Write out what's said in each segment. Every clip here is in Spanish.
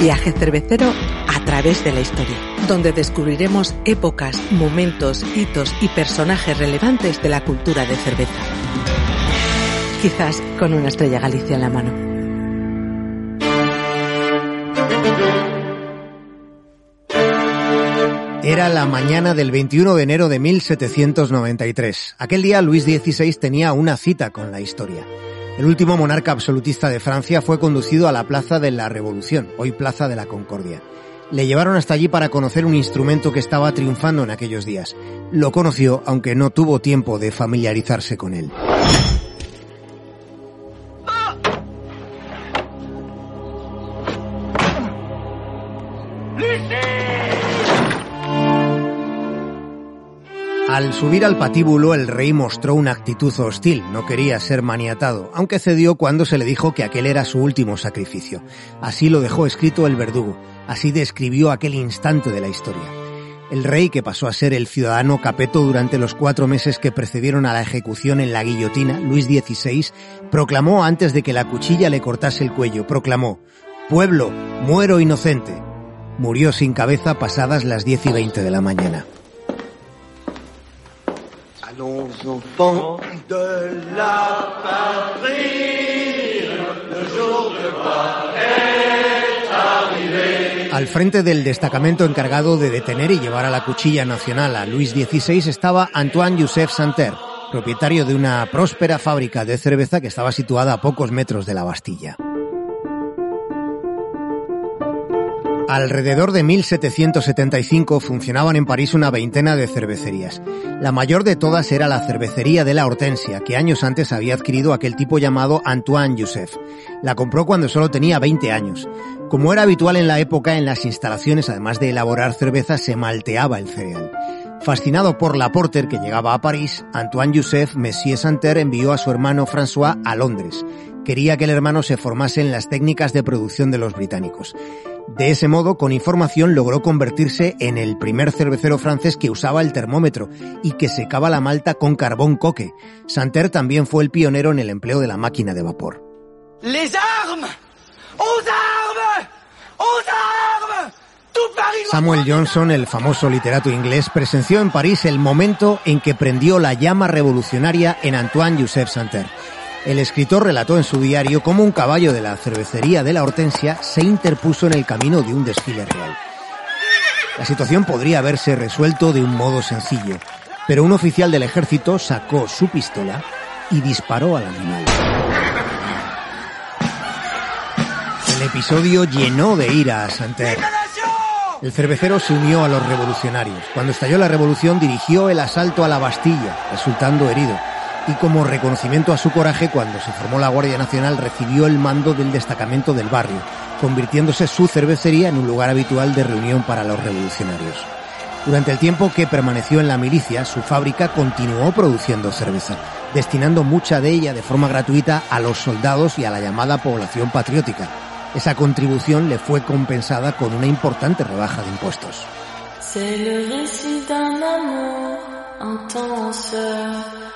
Viaje cervecero a través de la historia, donde descubriremos épocas, momentos, hitos y personajes relevantes de la cultura de cerveza. Quizás con una estrella Galicia en la mano. Era la mañana del 21 de enero de 1793. Aquel día Luis XVI tenía una cita con la historia. El último monarca absolutista de Francia fue conducido a la Plaza de la Revolución, hoy Plaza de la Concordia. Le llevaron hasta allí para conocer un instrumento que estaba triunfando en aquellos días. Lo conoció, aunque no tuvo tiempo de familiarizarse con él. Al subir al patíbulo el rey mostró una actitud hostil, no quería ser maniatado, aunque cedió cuando se le dijo que aquel era su último sacrificio. Así lo dejó escrito el verdugo, así describió aquel instante de la historia. El rey, que pasó a ser el ciudadano capeto durante los cuatro meses que precedieron a la ejecución en la guillotina, Luis XVI, proclamó antes de que la cuchilla le cortase el cuello, proclamó, Pueblo, muero inocente. Murió sin cabeza pasadas las diez y veinte de la mañana. Al frente del destacamento encargado de detener y llevar a la cuchilla nacional a Luis XVI estaba Antoine Joseph Santerre, propietario de una próspera fábrica de cerveza que estaba situada a pocos metros de la Bastilla. Alrededor de 1775 funcionaban en París una veintena de cervecerías. La mayor de todas era la cervecería de la Hortensia, que años antes había adquirido aquel tipo llamado Antoine Joseph. La compró cuando solo tenía 20 años. Como era habitual en la época, en las instalaciones, además de elaborar cerveza, se malteaba el cereal. Fascinado por la Porter que llegaba a París, Antoine Joseph Messier Santerre envió a su hermano François a Londres. Quería que el hermano se formase en las técnicas de producción de los británicos. De ese modo, con información logró convertirse en el primer cervecero francés que usaba el termómetro y que secaba la malta con carbón coque. Santerre también fue el pionero en el empleo de la máquina de vapor. ¡Les armes! ¡Aux armes! ¡Aux armes! Samuel Johnson, el famoso literato inglés, presenció en París el momento en que prendió la llama revolucionaria en Antoine Joseph Santerre. El escritor relató en su diario cómo un caballo de la cervecería de la Hortensia se interpuso en el camino de un desfile real. La situación podría haberse resuelto de un modo sencillo, pero un oficial del ejército sacó su pistola y disparó al animal. El episodio llenó de ira a Santerre. El cervecero se unió a los revolucionarios. Cuando estalló la revolución dirigió el asalto a la Bastilla, resultando herido y como reconocimiento a su coraje, cuando se formó la Guardia Nacional recibió el mando del destacamento del barrio, convirtiéndose su cervecería en un lugar habitual de reunión para los revolucionarios. Durante el tiempo que permaneció en la milicia, su fábrica continuó produciendo cerveza, destinando mucha de ella de forma gratuita a los soldados y a la llamada población patriótica. Esa contribución le fue compensada con una importante rebaja de impuestos.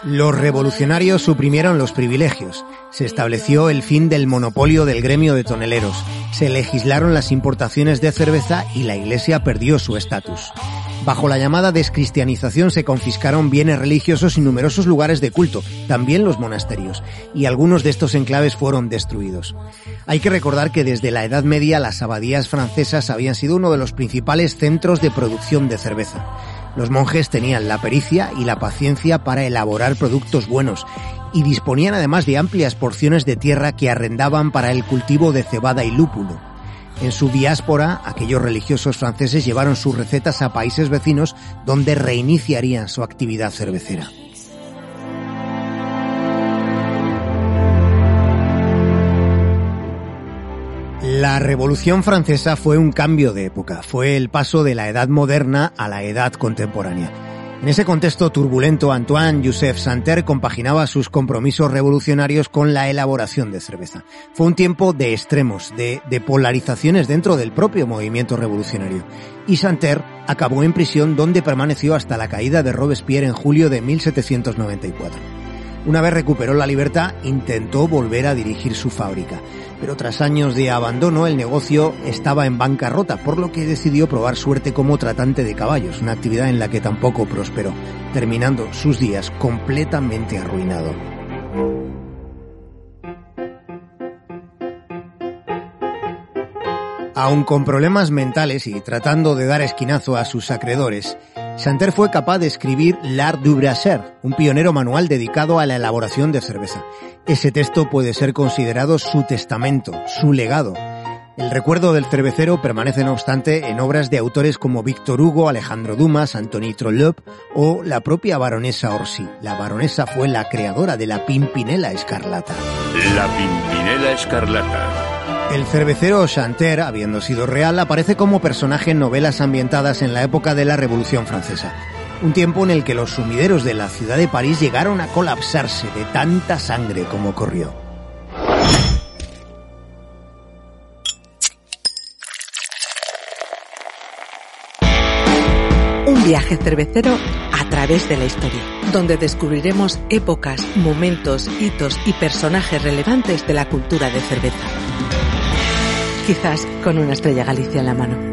Los revolucionarios suprimieron los privilegios, se estableció el fin del monopolio del gremio de toneleros, se legislaron las importaciones de cerveza y la Iglesia perdió su estatus. Bajo la llamada descristianización se confiscaron bienes religiosos y numerosos lugares de culto, también los monasterios, y algunos de estos enclaves fueron destruidos. Hay que recordar que desde la Edad Media las abadías francesas habían sido uno de los principales centros de producción de cerveza. Los monjes tenían la pericia y la paciencia para elaborar productos buenos y disponían además de amplias porciones de tierra que arrendaban para el cultivo de cebada y lúpulo. En su diáspora, aquellos religiosos franceses llevaron sus recetas a países vecinos donde reiniciarían su actividad cervecera. La Revolución Francesa fue un cambio de época, fue el paso de la edad moderna a la edad contemporánea. En ese contexto turbulento, Antoine Joseph Santerre compaginaba sus compromisos revolucionarios con la elaboración de cerveza. Fue un tiempo de extremos, de, polarizaciones dentro del propio movimiento revolucionario. Y Santerre acabó en prisión donde permaneció hasta la caída de Robespierre en julio de 1794. Una vez recuperó la libertad, intentó volver a dirigir su fábrica, pero tras años de abandono el negocio estaba en bancarrota, por lo que decidió probar suerte como tratante de caballos, una actividad en la que tampoco prosperó, terminando sus días completamente arruinado. Aun con problemas mentales y tratando de dar esquinazo a sus acreedores, Santer fue capaz de escribir L'Art du Brasser, un pionero manual dedicado a la elaboración de cerveza. Ese texto puede ser considerado su testamento, su legado. El recuerdo del cervecero permanece, no obstante, en obras de autores como Víctor Hugo, Alejandro Dumas, Antoni Trollope o la propia baronesa Orsi. La baronesa fue la creadora de la Pimpinela Escarlata. La Pimpinela Escarlata. El cervecero Chanter, habiendo sido real, aparece como personaje en novelas ambientadas en la época de la Revolución Francesa. Un tiempo en el que los sumideros de la ciudad de París llegaron a colapsarse de tanta sangre como corrió. Un viaje cervecero a través de la historia, donde descubriremos épocas, momentos, hitos y personajes relevantes de la cultura de cerveza quizás con una estrella Galicia en la mano.